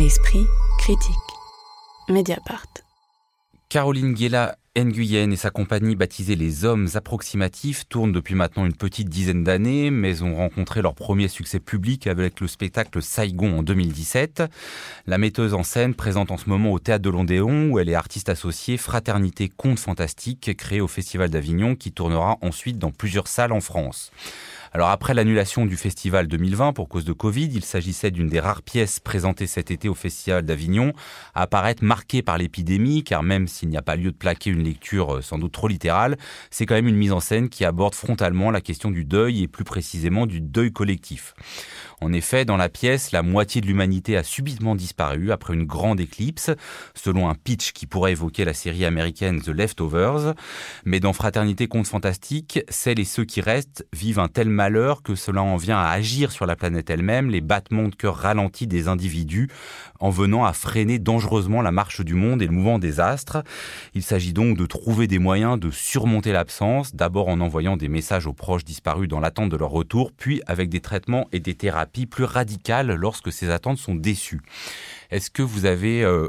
L'esprit critique. Mediapart. Caroline Guéla Nguyen et sa compagnie baptisée Les Hommes Approximatifs tournent depuis maintenant une petite dizaine d'années, mais ont rencontré leur premier succès public avec le spectacle Saigon en 2017. La metteuse en scène présente en ce moment au Théâtre de l'Ondéon, où elle est artiste associée Fraternité Conte Fantastique, créée au Festival d'Avignon, qui tournera ensuite dans plusieurs salles en France. Alors après l'annulation du festival 2020 pour cause de Covid, il s'agissait d'une des rares pièces présentées cet été au festival d'Avignon à apparaître marquée par l'épidémie, car même s'il n'y a pas lieu de plaquer une lecture euh, sans doute trop littérale, c'est quand même une mise en scène qui aborde frontalement la question du deuil et plus précisément du deuil collectif. En effet, dans la pièce, la moitié de l'humanité a subitement disparu après une grande éclipse, selon un pitch qui pourrait évoquer la série américaine The Leftovers. Mais dans Fraternité contre Fantastique, celles et ceux qui restent vivent un tel malheur que cela en vient à agir sur la planète elle-même, les battements de cœur ralentis des individus, en venant à freiner dangereusement la marche du monde et le mouvement des astres. Il s'agit donc de trouver des moyens de surmonter l'absence, d'abord en envoyant des messages aux proches disparus dans l'attente de leur retour, puis avec des traitements et des thérapies plus radicale lorsque ces attentes sont déçues. Est-ce que vous avez euh,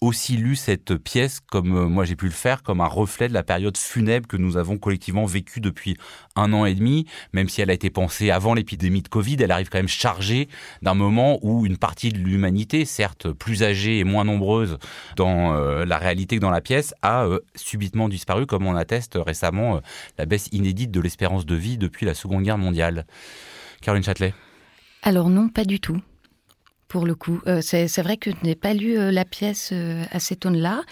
aussi lu cette pièce, comme euh, moi j'ai pu le faire, comme un reflet de la période funèbre que nous avons collectivement vécue depuis un an et demi, même si elle a été pensée avant l'épidémie de Covid, elle arrive quand même chargée d'un moment où une partie de l'humanité, certes plus âgée et moins nombreuse dans euh, la réalité que dans la pièce, a subitement disparu, comme on atteste récemment la baisse inédite de l'espérance de vie depuis la Seconde Guerre mondiale. Caroline Châtelet alors non, pas du tout. Pour le coup, euh, c'est vrai que je n'ai pas lu euh, la pièce euh, à cet aune-là.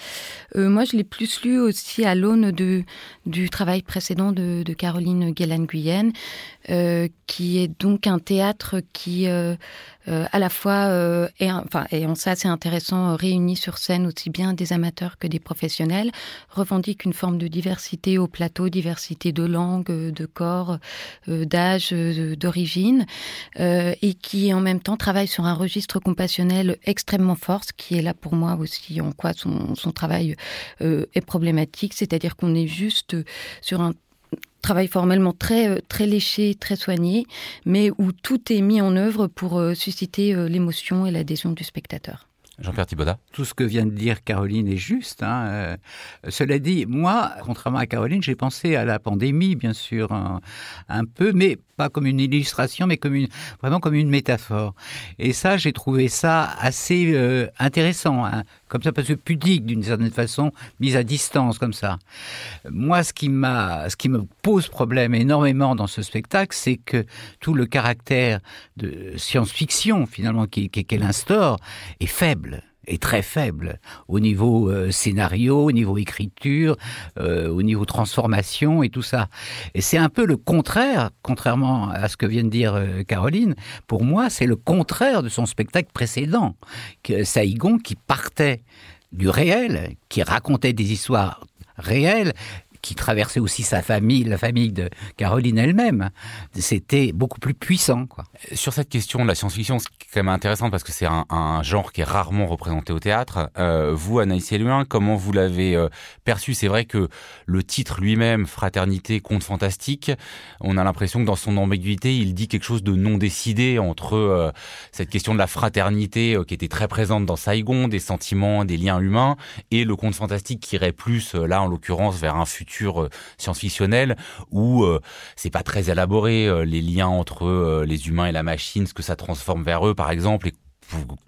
moi, je l'ai plus lu aussi à l'aune du travail précédent de, Caroline Guélan-Guyenne, qui est donc un théâtre qui à la fois, enfin, et en ça c'est intéressant, réunis sur scène aussi bien des amateurs que des professionnels, revendique une forme de diversité au plateau, diversité de langue, de corps, d'âge, d'origine, et qui en même temps travaille sur un registre compassionnel extrêmement fort, ce qui est là pour moi aussi en quoi son, travail est problématique, c'est-à-dire qu'on est juste sur un travail formellement très, euh, très léché, très soigné, mais où tout est mis en œuvre pour euh, susciter euh, l'émotion et l'adhésion du spectateur. Jean-Pierre Thibaudat Tout ce que vient de dire Caroline est juste. Hein. cela dit, moi, contrairement à Caroline, j'ai pensé à la pandémie, bien sûr, un, peu, mais pas comme une illustration, mais comme vraiment comme une métaphore. Et ça, j'ai trouvé ça assez intéressant. Hein comme ça, parce que pudique d'une certaine façon, mise à distance comme ça. Moi, ce qui m'a, ce qui me pose problème énormément dans ce spectacle, c'est que tout le caractère de science-fiction finalement qu'elle instaure est faible est très faible au niveau euh, scénario, au niveau écriture, euh, au niveau transformation et tout ça. Et c'est un peu le contraire, contrairement à ce que vient de dire euh, Caroline. Pour moi, c'est le contraire de son spectacle précédent, que Saïgon qui partait du réel, qui racontait des histoires réelles qui traversait aussi sa famille, la famille de Caroline elle-même. C'était beaucoup plus puissant. Sur cette question de la science-fiction, c'est quand même intéressant parce que c'est un, genre qui est rarement représenté au théâtre. Euh, vous, Anaïs Eluin, comment vous l'avez euh, perçu? C'est vrai que le titre lui-même, Fraternité, conte fantastique, on a l'impression que dans son ambiguïté, il dit quelque chose de non décidé entre euh, cette question de la fraternité qui était très présente dans Saigon, des sentiments, des liens humains, et le conte fantastique qui irait plus, là en l'occurrence, vers un futur euh, science-fictionnelle où euh, c'est pas très élaboré euh, les liens entre les humains et la machine, ce que ça transforme vers eux par exemple, et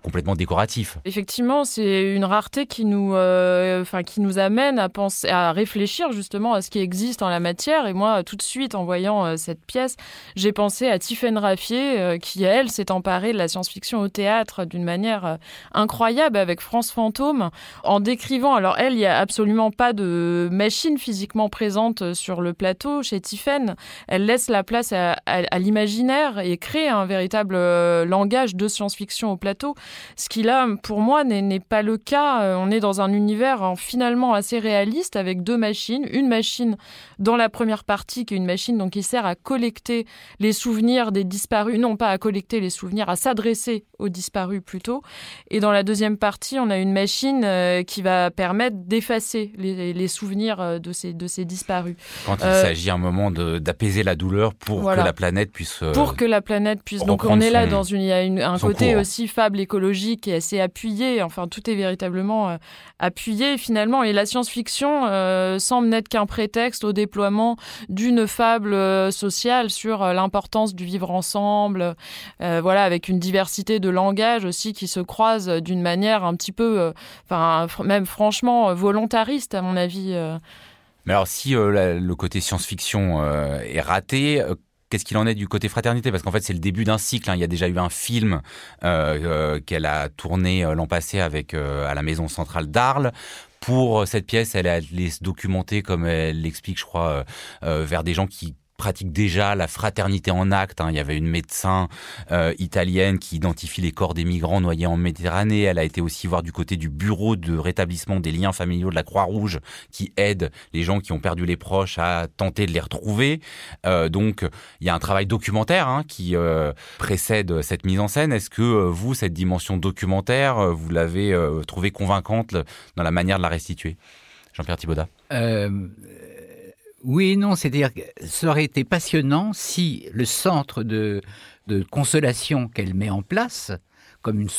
complètement décoratif. Effectivement, c'est une rareté qui nous, euh, enfin, qui nous amène à penser, à réfléchir justement à ce qui existe en la matière. Et moi, tout de suite, en voyant euh, cette pièce, j'ai pensé à Tiffaine Raffier, euh, qui elle s'est emparée de la science-fiction au théâtre d'une manière incroyable avec France Fantôme, en décrivant. Alors elle, il n'y a absolument pas de machine physiquement présente sur le plateau chez Tiffaine. Elle laisse la place à, à l'imaginaire et crée un véritable langage de science-fiction au plateau ce qui là, pour moi, n'est pas le cas. Euh, on est dans un univers hein, finalement assez réaliste avec deux machines. Une machine dans la première partie qui est une machine donc qui sert à collecter les souvenirs des disparus, non pas à collecter les souvenirs, à s'adresser aux disparus plutôt. Et dans la deuxième partie, on a une machine euh, qui va permettre d'effacer les, souvenirs euh, de ces, de ces disparus. Quand il s'agit à un moment d'apaiser la douleur pour que la planète puisse. pour que la planète puisse. Donc on est là dans une, il y a un côté aussi fable écologique et assez appuyée. Enfin, tout est véritablement appuyé finalement. Et la science-fiction semble n'être qu'un prétexte au déploiement d'une fable sociale sur l'importance du vivre ensemble. voilà, avec une diversité de langage aussi qui se croise d'une manière un petit peu, enfin, même franchement volontariste à mon avis. Mais alors, si le côté science-fiction est raté, Qu'est-ce qu'il en est du côté fraternité? Parce qu'en fait, c'est le début d'un cycle. Hein. Il y a déjà eu un film euh, euh, qu'elle a tourné euh, l'an passé avec à la Maison centrale d'Arles. Pour cette pièce, elle allée se documenter, comme elle l'explique, je crois, vers des gens qui pratique déjà la fraternité en acte. Hein. Il y avait une médecin euh, italienne qui identifie les corps des migrants noyés en Méditerranée. Elle a été aussi voir du côté du bureau de rétablissement des liens familiaux de la Croix-Rouge qui aide les gens qui ont perdu les proches à tenter de les retrouver. Euh, donc il y a un travail documentaire hein, qui euh, précède cette mise en scène. Est-ce que vous, cette dimension documentaire, vous l'avez trouvée convaincante dans la manière de la restituer? Jean-Pierre Thibaudat oui et non, c'est-à-dire que ça aurait été passionnant si le centre de, de consolation qu'elle met en place, comme une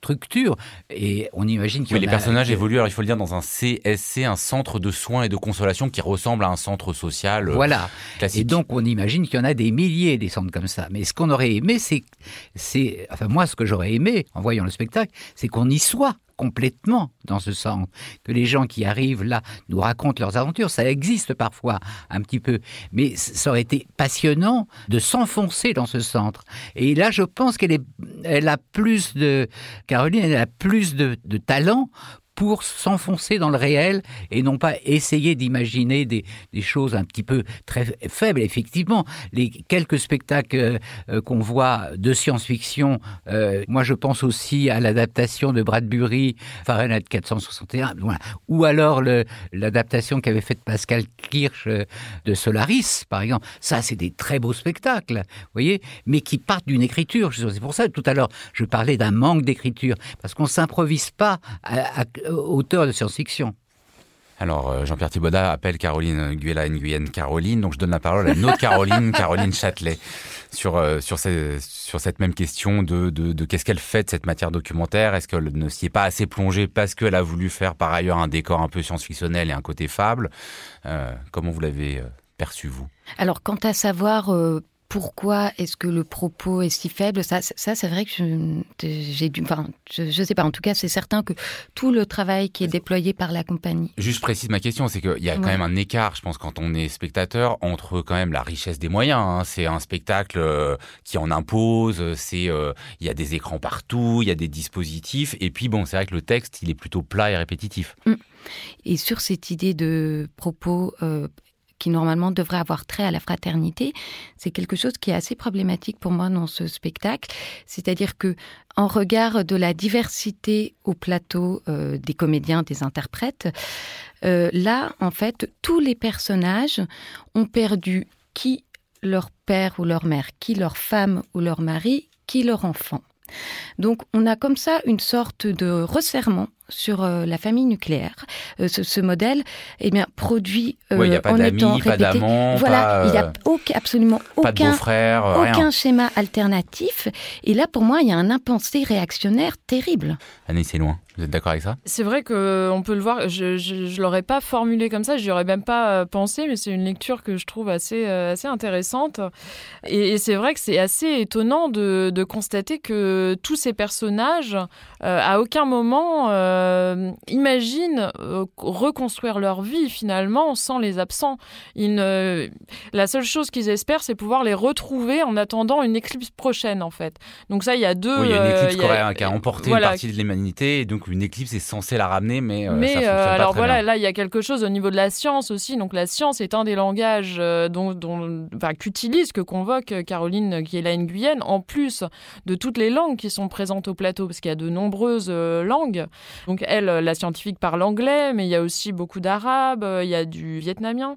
structure, et on imagine qu'il y les personnages évoluent, alors il faut le dire, dans un CSC, un centre de soins et de consolation qui ressemble à un centre social euh, Voilà. Et donc on imagine qu'il y en a des milliers des centres comme ça. Mais ce qu'on aurait aimé, c'est, c'est, enfin moi ce que j'aurais aimé en voyant le spectacle, c'est qu'on y soit complètement dans ce centre, que les gens qui arrivent là nous racontent leurs aventures. Ça existe parfois un petit peu, mais ça aurait été passionnant de s'enfoncer dans ce centre. Et là, je pense qu'elle est, elle a plus de, Caroline, elle a plus de, de talent pour s'enfoncer dans le réel et non pas essayer d'imaginer des, choses un petit peu très faibles. Effectivement, les quelques spectacles euh, euh, qu'on voit de science-fiction, euh, moi je pense aussi à l'adaptation de Bradbury, Fahrenheit 461, voilà. ou alors l'adaptation qu'avait faite Pascal Kirsch de Solaris, par exemple. Ça, c'est des très beaux spectacles, vous voyez, mais qui partent d'une écriture. C'est pour ça tout à l'heure je parlais d'un manque d'écriture, parce qu'on s'improvise pas à, auteur de science-fiction. Alors, euh, Jean-Pierre Thibaudat appelle Caroline Guyela Nguyen Caroline, donc je donne la parole à une autre Caroline, Caroline Châtelet, sur, euh, sur, sur cette même question de, de, qu'est-ce qu'elle fait de cette matière documentaire? Est-ce qu'elle ne s'y est pas assez plongée parce qu'elle a voulu faire par ailleurs un décor un peu science-fictionnel et un côté fable? Euh, Comment vous l'avez perçu, vous? Alors, quant à savoir pourquoi est-ce que le propos est si faible? Ça, ça c'est vrai que j'ai dû. Enfin, je ne sais pas. En tout cas, c'est certain que tout le travail qui est déployé par la compagnie. Juste précise ma question, c'est qu'il y a quand même un écart, je pense, quand on est spectateur, entre quand même la richesse des moyens. Hein. C'est un spectacle euh, qui en impose. C'est euh, il y a des écrans partout, il y a des dispositifs, et puis bon, c'est vrai que le texte, il est plutôt plat et répétitif. Mm. Et sur cette idée de propos euh, qui normalement devrait avoir trait à la fraternité, c'est quelque chose qui est assez problématique pour moi dans ce spectacle. C'est-à-dire que, en regard de la diversité au plateau euh, des comédiens, des interprètes, euh, là, en fait, tous les personnages ont perdu qui leur père ou leur mère, qui leur femme ou leur mari, qui leur enfant. Donc on a comme ça une sorte de resserrement sur euh, la famille nucléaire. Euh, ce, modèle, eh bien, produit euh, il n'y a pas d'amis, pas d'amants, voilà, il n'y a absolument aucun, aucun schéma alternatif. Et là, pour moi, il y a un impensé réactionnaire terrible. Annie, c'est loin. Vous êtes d'accord avec ça? C'est vrai qu'on peut le voir. Je ne l'aurais pas formulé comme ça, je aurais même pas pensé, mais c'est une lecture que je trouve assez, assez intéressante. Et, c'est vrai que c'est assez étonnant de, de, constater que tous ces personnages, à aucun moment, euh, imaginent euh, reconstruire leur vie finalement sans les absents. La seule chose qu'ils espèrent, c'est pouvoir les retrouver en attendant une éclipse prochaine en fait. Donc ça, il y a deux. Oui, il y a une éclipse euh, qui a emporté une partie de l'humanité, donc une éclipse est censée la ramener, mais. mais ça pas alors très voilà, bien. là il y a quelque chose au niveau de la science aussi. Donc la science est un des langages dont, dont enfin, qu'utilise, que convoque Caroline Guiela-Nguyen, en plus de toutes les langues qui sont présentes au plateau, parce qu'il y a de nombreuses langues. Donc elle, la scientifique parle anglais, mais il y a aussi beaucoup d'arabe, il y a du vietnamien.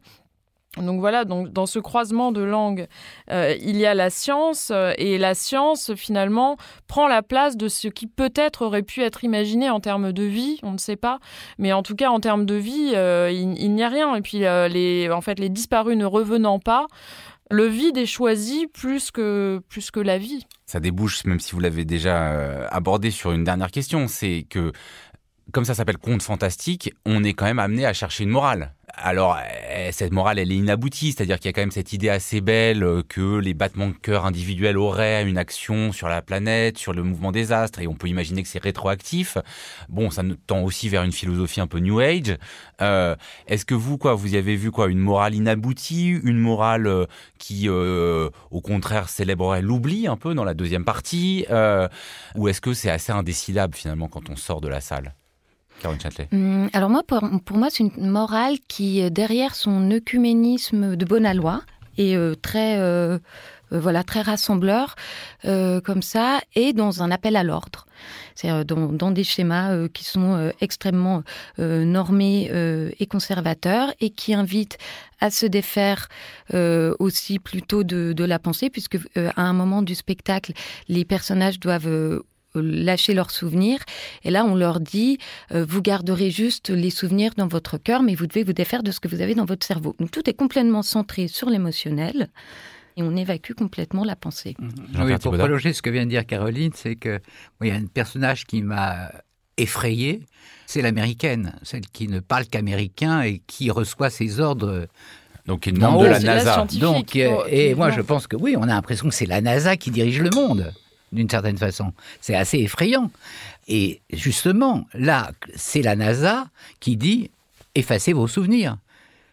Donc voilà, donc dans ce croisement de langues, euh, il y a la science euh, et la science finalement prend la place de ce qui peut-être aurait pu être imaginé en termes de vie, on ne sait pas, mais en tout cas en termes de vie, euh, il, il n'y a rien. Et puis les, en fait, les disparus ne revenant pas, le vide est choisi plus que, plus que la vie. Ça débouche, même si vous l'avez déjà euh, abordé sur une dernière question, c'est que comme ça s'appelle conte fantastique, on est quand même amené à chercher une morale. Alors, eh, cette morale, elle est inaboutie, c'est-à-dire qu'il y a quand même cette idée assez belle euh, que les battements de cœur individuels auraient une action sur la planète, sur le mouvement des astres, et on peut imaginer que c'est rétroactif. Bon, ça tend aussi vers une philosophie un peu New Age. Euh, Est-ce que vous, quoi, vous y avez vu quoi, une morale inaboutie, une morale euh, qui, au contraire, célébrerait l'oubli un peu dans la deuxième partie, ou est-ce que c'est assez indécidable finalement quand on sort de la salle? Hum, alors moi, pour, moi, c'est une morale qui, derrière son œcuménisme de bonne loi, est euh, très, euh, euh, voilà, très rassembleur, comme ça, et dans un appel à l'ordre. C'est-à-dire dans, dans des schémas qui sont extrêmement normés et conservateurs, et qui invitent à se défaire aussi plutôt de, de la pensée, puisque à un moment du spectacle, les personnages doivent lâcher leurs souvenirs. Et là, on leur dit, euh, vous garderez juste les souvenirs dans votre cœur, mais vous devez vous défaire de ce que vous avez dans votre cerveau. Donc tout est complètement centré sur l'émotionnel. Et on évacue complètement la pensée. Jean-Pierre Oui, pour prolonger ce que vient de dire Caroline, c'est que il y a un personnage qui m'a effrayé, c'est l'américaine, celle qui ne parle qu'américain et qui reçoit ses ordres Donc, Non, membre de la NASA. Donc, euh, et moi, je pense que oui, on a l'impression que c'est la NASA qui dirige le monde, d'une certaine façon. C'est assez effrayant. Et justement, là, c'est la NASA qui dit effacez vos souvenirs.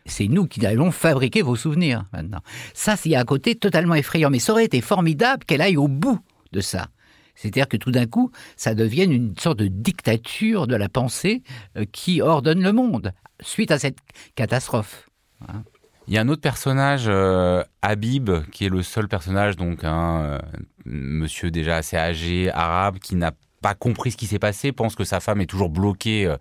C'est nous qui allons fabriquer vos souvenirs maintenant. Ça, a un côté totalement effrayant. Mais ça aurait été formidable qu'elle aille au bout de ça. C'est-à-dire que tout d'un coup, ça devienne une sorte de dictature de la pensée euh, qui ordonne le monde suite à cette catastrophe. Il y a un autre personnage, euh, Habib, qui est le seul personnage, donc un euh, monsieur déjà assez âgé, arabe, qui n'a pas compris ce qui s'est passé, pense que sa femme est toujours bloquée euh,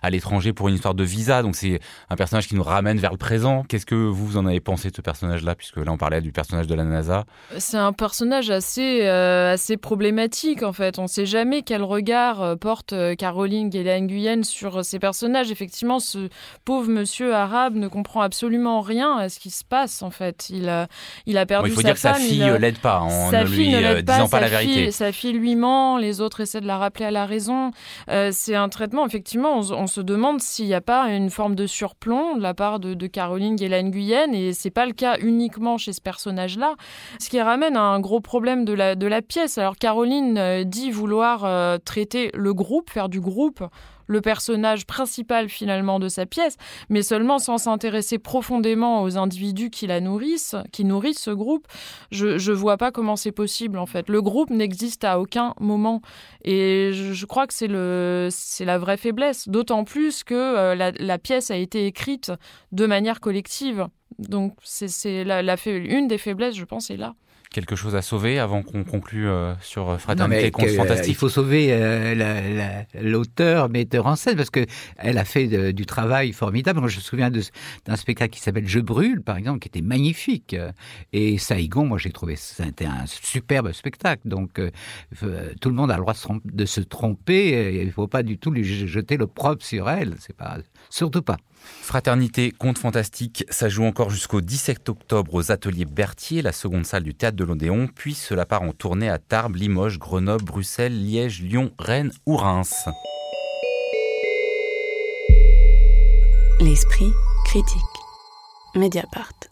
à l'étranger pour une histoire de visa. Donc c'est un personnage qui nous ramène vers le présent. Qu'est-ce que vous, vous en avez pensé de ce personnage-là, puisque là on parlait du personnage de la NASA? C'est un personnage assez, euh, assez problématique en fait. On ne sait jamais quel regard euh, porte Caroline Guélan-Guyenne sur euh, ces personnages. Effectivement, ce pauvre monsieur arabe ne comprend absolument rien à ce qui se passe en fait. Il a, il a Bon, perdu Il faut sa dire que sa femme. il fille euh, l'aide pas en sa ne fille lui ne pas, disant pas la vérité. fille- sa fille lui ment, les autres essaient de la rappeler à la raison. Euh, c'est un traitement, effectivement, on, se demande s'il n'y a pas une forme de surplomb de la part de, Caroline Guélan-Guyenne, et c'est pas le cas uniquement chez ce personnage-là. Ce qui ramène à un gros problème de la, de la pièce. Alors Caroline euh, dit vouloir euh, traiter le groupe, faire du groupe le personnage principal finalement de sa pièce, mais seulement sans s'intéresser profondément aux individus qui la nourrissent, qui nourrissent ce groupe. Je je vois pas comment c'est possible en fait. Le groupe n'existe à aucun moment et je, crois que c'est le c'est la vraie faiblesse. D'autant plus que euh, la pièce a été écrite de manière collective. Donc c'est c'est la, la fa- une des faiblesses, je pense, est là. Quelque chose à sauver avant qu'on conclue euh, sur Non, Fraternité contre euh, Fantastique? il faut sauver euh, la- la- l'auteur, metteur en scène, parce que elle a fait de- du travail formidable. Moi, je me souviens de- d'un spectacle qui s'appelle Je brûle, par exemple, qui était magnifique. Et Saigon, moi, j'ai trouvé c'était un superbe spectacle. Donc, euh, euh, tout le monde a le droit de se tromper- Il ne faut pas du tout lui jeter le propre sur elle. C'est pas surtout pas. Fraternité Conte Fantastique, ça joue encore jusqu'au 17 octobre aux ateliers Berthier, la seconde salle du théâtre de l'Odéon, puis cela part en tournée à Tarbes, Limoges, Grenoble, Bruxelles, Liège, Lyon, Rennes ou Reims. L'esprit critique. Mediapart.